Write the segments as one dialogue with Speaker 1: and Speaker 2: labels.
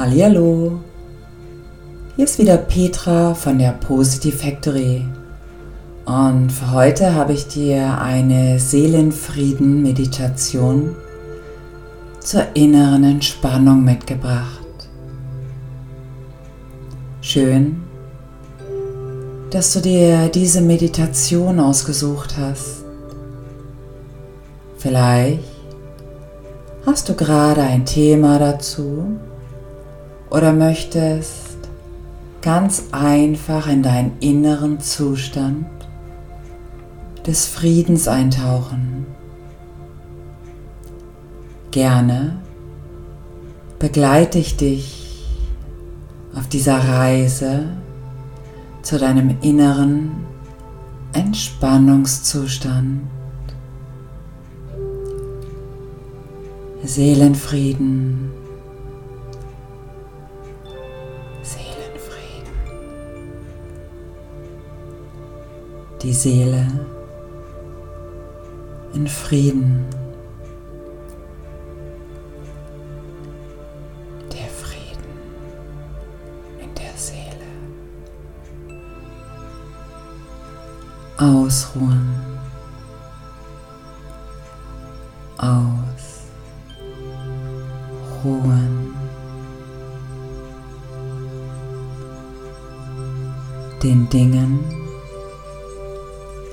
Speaker 1: Hallihallo! Hier ist wieder Petra von der Positive Factory. Und für heute habe ich dir eine Seelenfrieden-Meditation zur inneren Entspannung mitgebracht. Schön, dass du dir diese Meditation ausgesucht hast. Vielleicht hast du gerade ein Thema dazu oder möchtest ganz einfach in deinen inneren Zustand des Friedens eintauchen. Gerne begleite ich dich auf dieser Reise zu deinem inneren Entspannungszustand. Seelenfrieden. Die Seele in Frieden. Der Frieden in der Seele. Ausruhen. Ausruhen. Den Dingen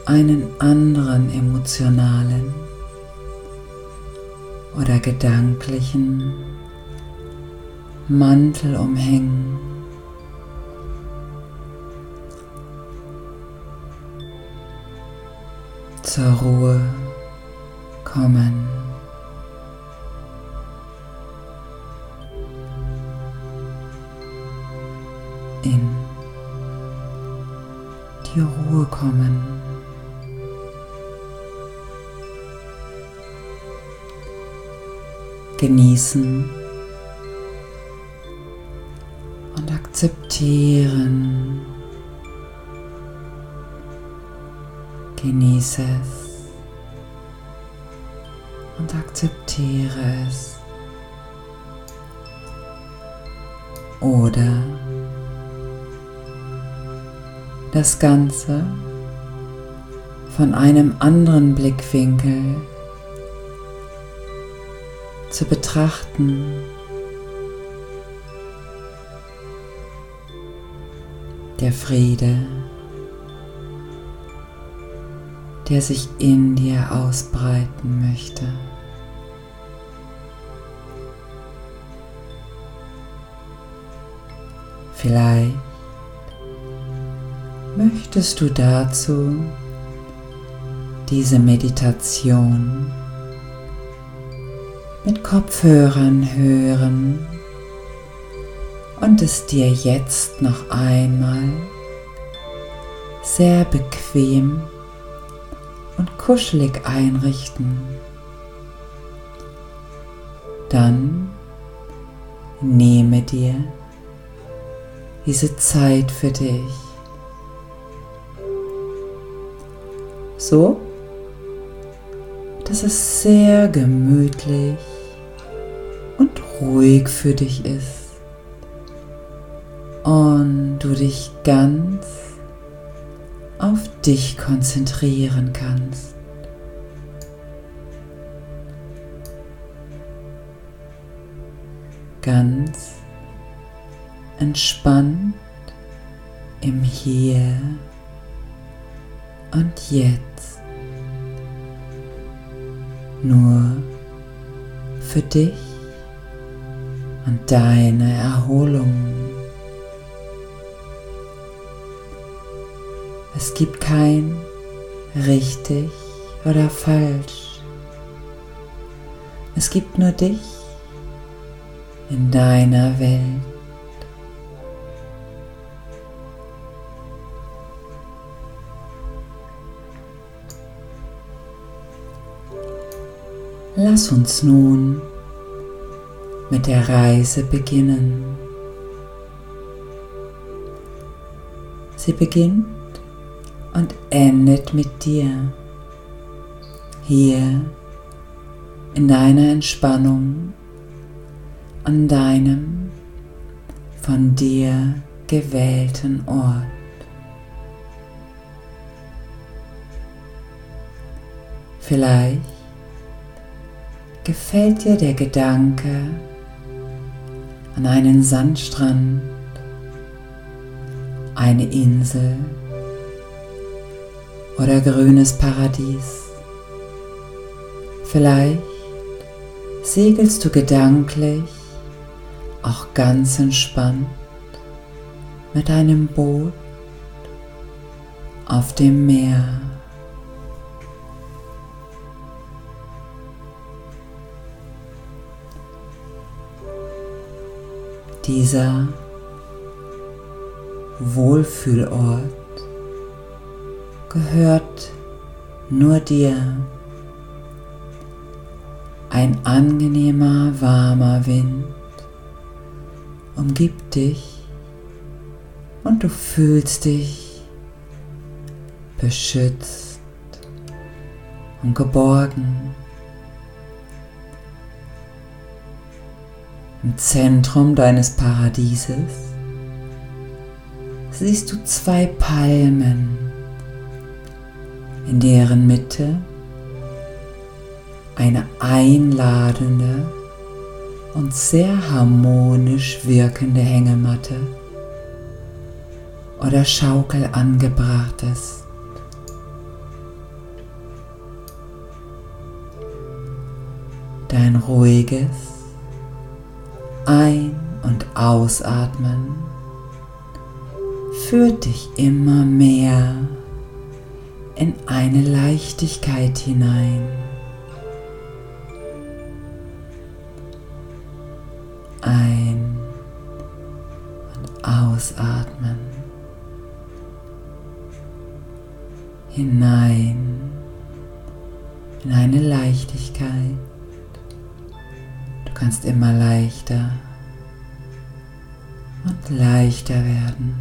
Speaker 1: einen anderen emotionalen oder gedanklichen Mantel umhängen. Zur Ruhe kommen. In die Ruhe kommen. Genießen und akzeptieren. Genieße es und akzeptiere es. Oder das Ganze von einem anderen Blickwinkel zu betrachten. Der Friede, der sich in dir ausbreiten möchte. Vielleicht möchtest du dazu diese Meditation mit Kopfhörern hören und es dir jetzt noch einmal sehr bequem und kuschelig einrichten. Dann nehme dir diese Zeit für dich. So, dass es sehr gemütlich und ruhig für dich ist und du dich ganz auf dich konzentrieren kannst. Ganz entspannt im Hier und Jetzt. Nur für dich und deine Erholung. Es gibt kein richtig oder falsch. Es gibt nur dich in deiner Welt. Lass uns nun mit der Reise beginnen. Sie beginnt und endet mit dir. Hier in deiner Entspannung an deinem von dir gewählten Ort. Vielleicht gefällt dir der Gedanke an einen Sandstrand, eine Insel oder grünes Paradies. Vielleicht segelst du gedanklich auch ganz entspannt mit einem Boot auf dem Meer. Dieser Wohlfühlort gehört nur dir. Ein angenehmer, warmer Wind umgibt dich und du fühlst dich beschützt und geborgen. Im Zentrum deines Paradieses siehst du zwei Palmen, in deren Mitte eine einladende und sehr harmonisch wirkende Hängematte oder Schaukel angebracht ist. Dein ruhiges Ein- und Ausatmen führt dich immer mehr in eine Leichtigkeit hinein. Ein- und ausatmen. Hinein in eine Leichtigkeit. Kannst immer leichter und leichter werden.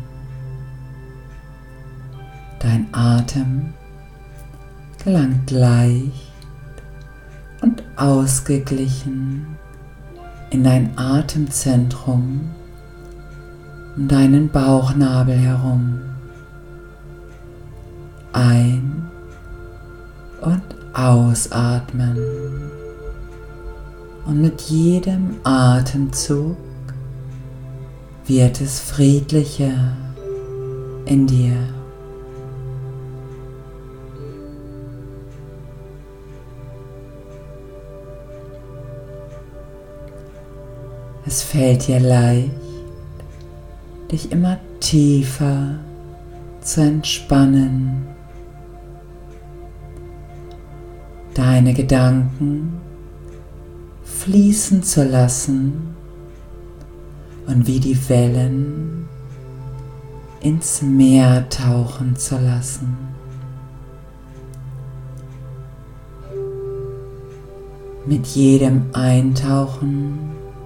Speaker 1: Dein Atem gelangt leicht und ausgeglichen in dein Atemzentrum um deinen Bauchnabel herum. Ein- und ausatmen. Und mit jedem Atemzug wird es friedlicher in dir. Es fällt dir leicht, dich immer tiefer zu entspannen. Deine Gedanken fließen zu lassen und wie die Wellen ins Meer tauchen zu lassen. Mit jedem Eintauchen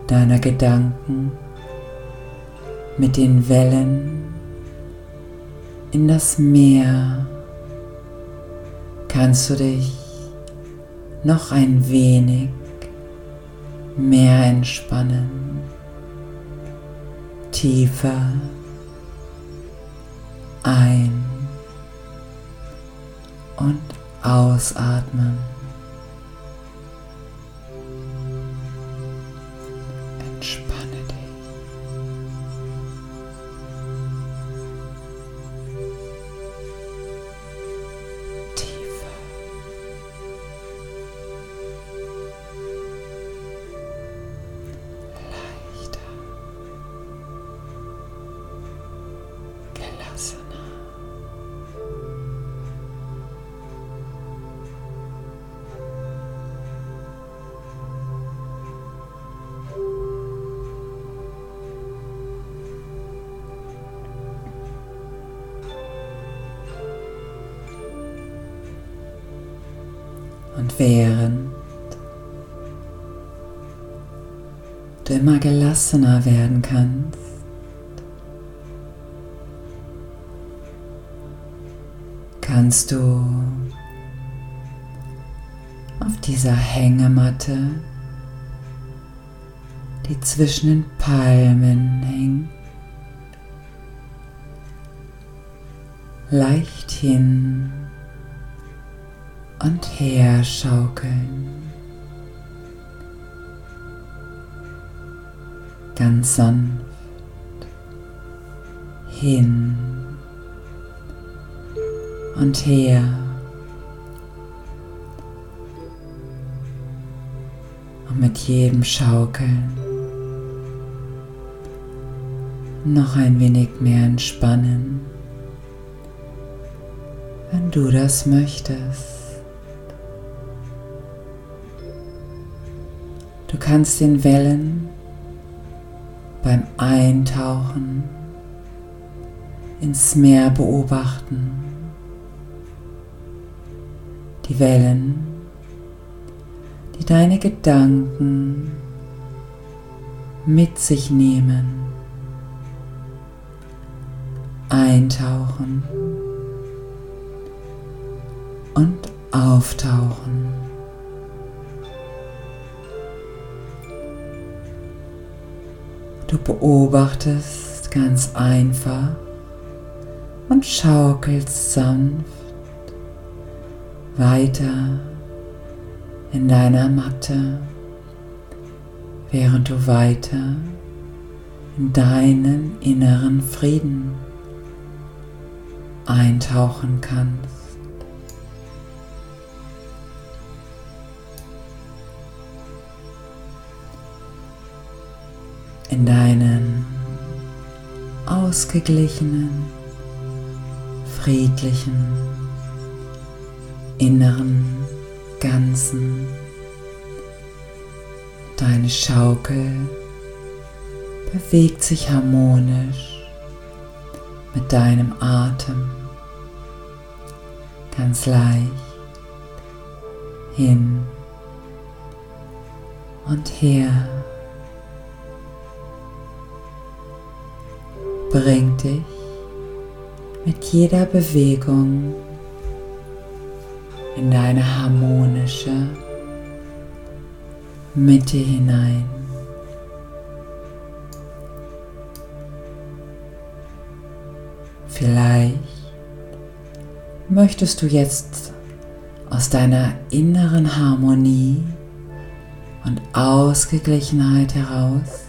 Speaker 1: deiner Gedanken mit den Wellen in das Meer kannst du dich noch ein wenig mehr entspannen, tiefer ein und ausatmen. während du immer gelassener werden kannst, kannst du auf dieser Hängematte, die zwischen den Palmen hängt, leicht hin und her schaukeln. Ganz sanft hin und her. Und mit jedem Schaukeln noch ein wenig mehr entspannen, wenn du das möchtest. Kannst den Wellen beim Eintauchen ins Meer beobachten. Die Wellen, die deine Gedanken mit sich nehmen, eintauchen und auftauchen. Du beobachtest ganz einfach und schaukelst sanft weiter in deiner Matte, während du weiter in deinen inneren Frieden eintauchen kannst. In deinen ausgeglichenen friedlichen inneren Ganzen. Deine Schaukel bewegt sich harmonisch mit deinem Atem ganz leicht hin und her. Bringt dich mit jeder Bewegung in deine harmonische Mitte hinein. Vielleicht möchtest du jetzt aus deiner inneren Harmonie und Ausgeglichenheit heraus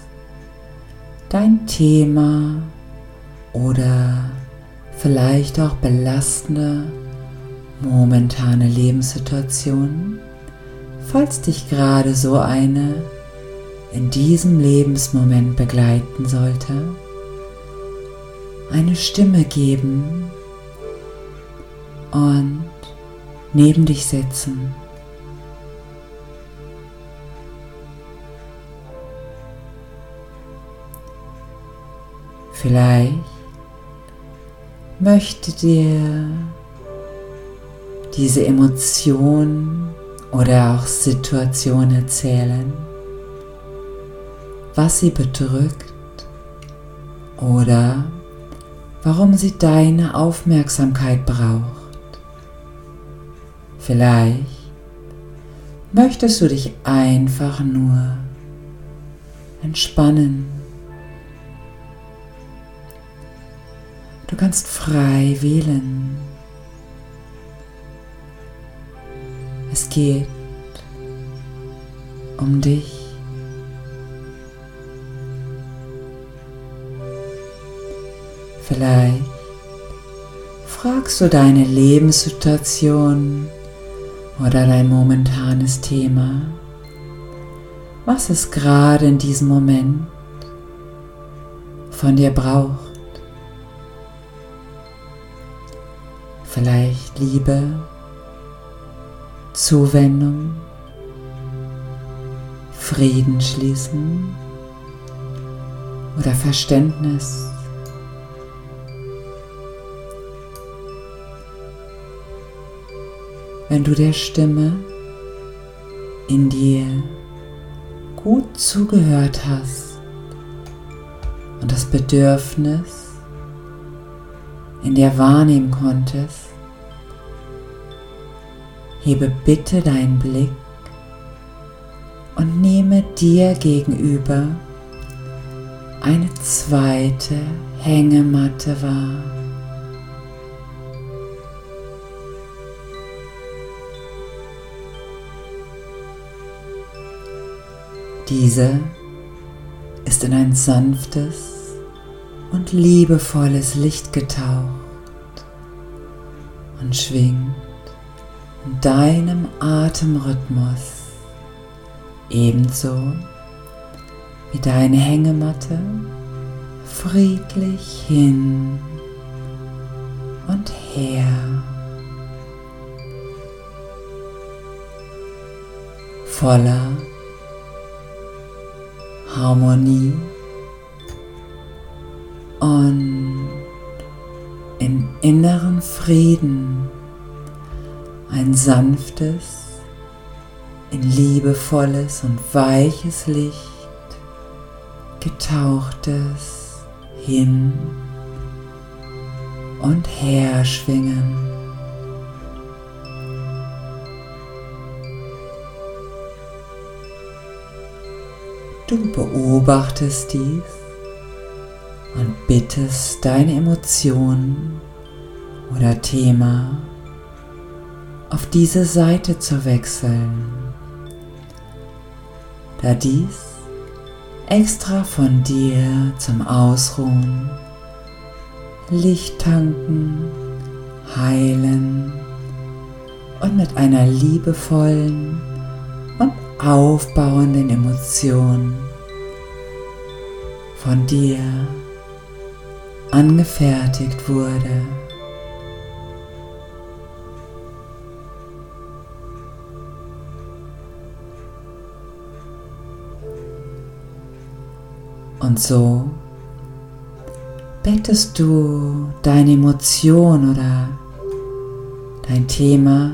Speaker 1: dein Thema oder vielleicht auch belastende momentane Lebenssituationen, falls dich gerade so eine in diesem Lebensmoment begleiten sollte, eine Stimme geben und neben dich setzen. Vielleicht möchte dir diese Emotion oder auch Situation erzählen, was sie bedrückt oder warum sie deine Aufmerksamkeit braucht. Vielleicht möchtest du dich einfach nur entspannen Du kannst frei wählen. Es geht um dich. Vielleicht fragst du deine Lebenssituation oder dein momentanes Thema, was es gerade in diesem Moment von dir braucht. Vielleicht Liebe, Zuwendung, Frieden schließen oder Verständnis. Wenn du der Stimme in dir gut zugehört hast und das Bedürfnis in der wahrnehmen konntest, hebe bitte deinen Blick und nehme dir gegenüber eine zweite Hängematte wahr. Diese ist in ein sanftes und liebevolles Licht getaucht und schwingt in deinem Atemrhythmus ebenso wie deine Hängematte friedlich hin und her. Voller Harmonie und in inneren Frieden ein sanftes, in liebevolles und weiches Licht getauchtes hin und her schwingen. Du beobachtest dies bittest deine Emotionen oder Thema auf diese Seite zu wechseln, da dies extra von dir zum Ausruhen, Licht tanken, heilen und mit einer liebevollen und aufbauenden Emotion von dir angefertigt wurde. Und so bettest du deine Emotion oder dein Thema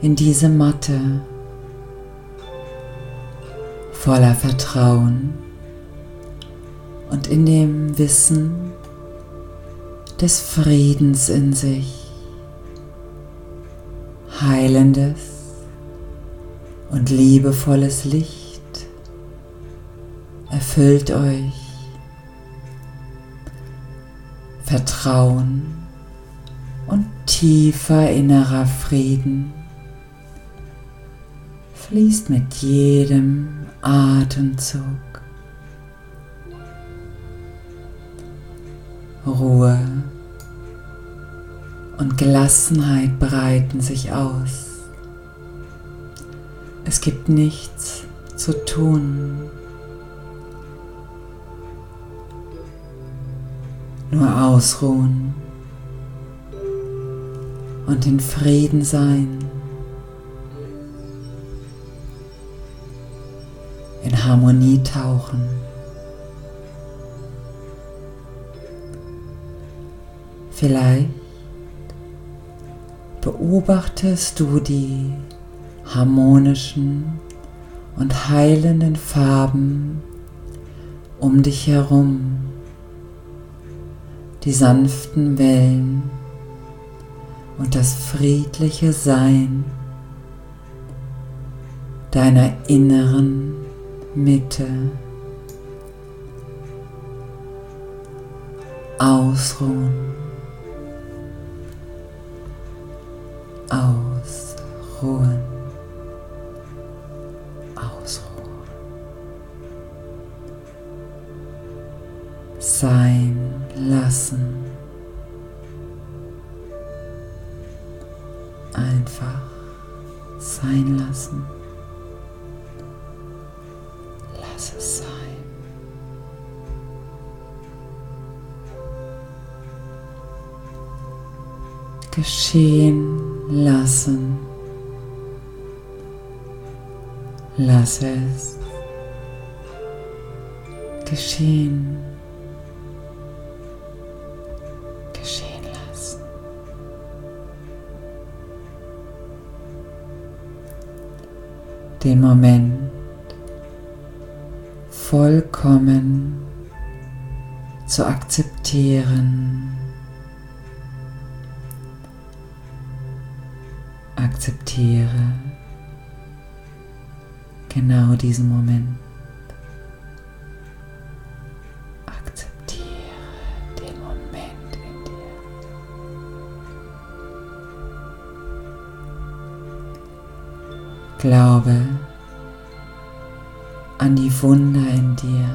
Speaker 1: in diese Matte voller Vertrauen und in dem Wissen des Friedens in sich, heilendes und liebevolles Licht erfüllt euch. Vertrauen und tiefer innerer Frieden fließt mit jedem Atemzug. Ruhe und Gelassenheit breiten sich aus. Es gibt nichts zu tun. nur ausruhen und in Frieden sein, in Harmonie tauchen. Vielleicht beobachtest du die harmonischen und heilenden Farben um dich herum die sanften Wellen und das friedliche Sein deiner inneren Mitte. Ausruhen. Ausruhen. Ausruhen. Sein lassen. Einfach sein lassen. Lass es sein. Geschehen lassen. Lass es geschehen. den Moment vollkommen zu akzeptieren. Akzeptiere genau diesen Moment. Glaube, an die Wunder in dir.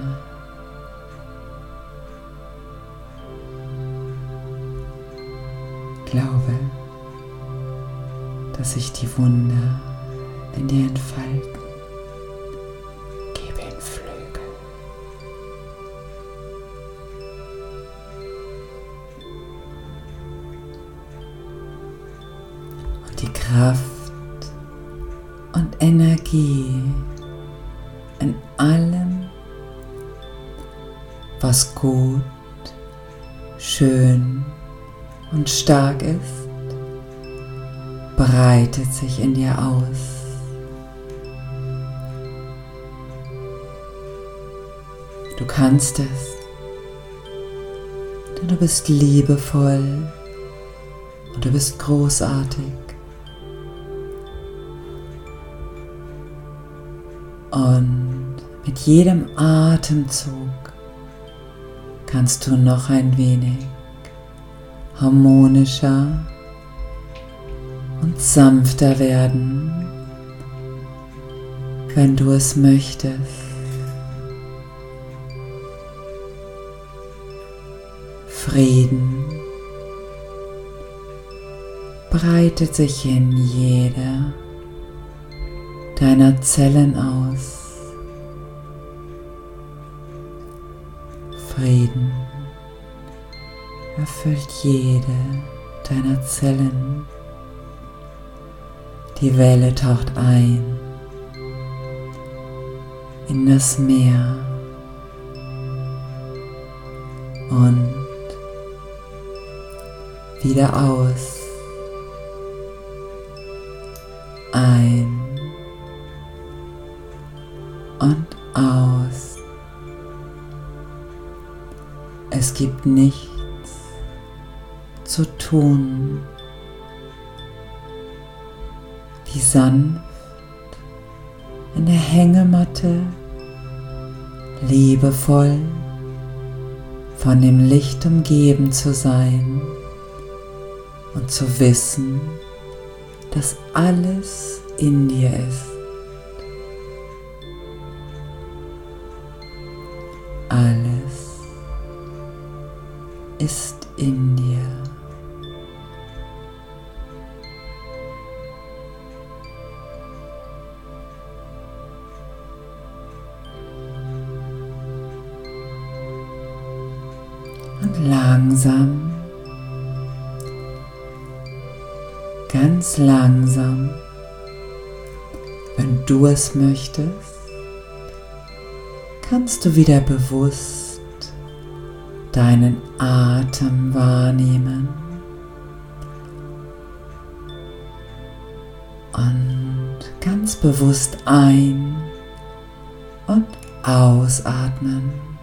Speaker 1: Dass sich die Wunder in dir entfalten. Gebe ihnen Flügel. Und die Kraft und Energie in allem, was gut, schön und stark ist, breitet sich in dir aus. Du kannst es, denn du bist liebevoll und du bist großartig. Und mit jedem Atemzug kannst du noch ein wenig harmonischer und sanfter werden, wenn du es möchtest. Frieden breitet sich in jeder deiner Zellen aus. Frieden erfüllt jede deiner Zellen. Die Welle taucht ein in das Meer und wieder aus. Ein und aus. Es gibt nichts zu tun, wie sanft in der Hängematte liebevoll von dem Licht umgeben zu sein und zu wissen, dass alles in dir ist. Alles ist in dir. Langsam. Ganz langsam, wenn du es möchtest, kannst du wieder bewusst deinen Atem wahrnehmen. Und ganz bewusst ein und ausatmen.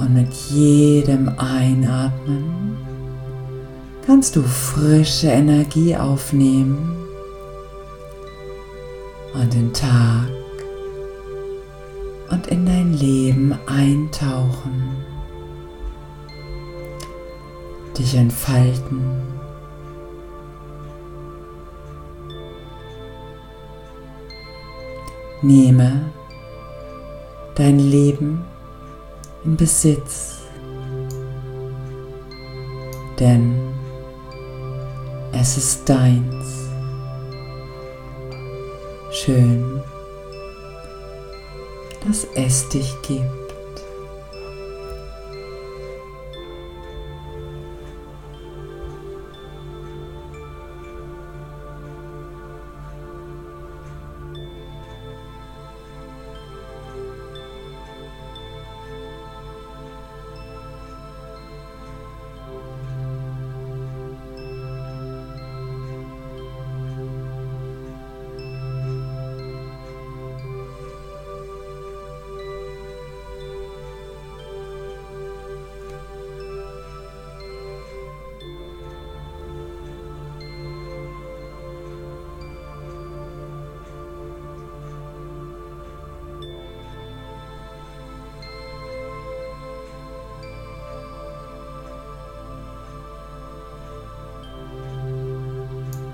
Speaker 1: Und mit jedem Einatmen kannst du frische Energie aufnehmen und den Tag und in dein Leben eintauchen, dich entfalten. Nehme dein Leben in Besitz, denn es ist deins. Schön, dass es dich gibt.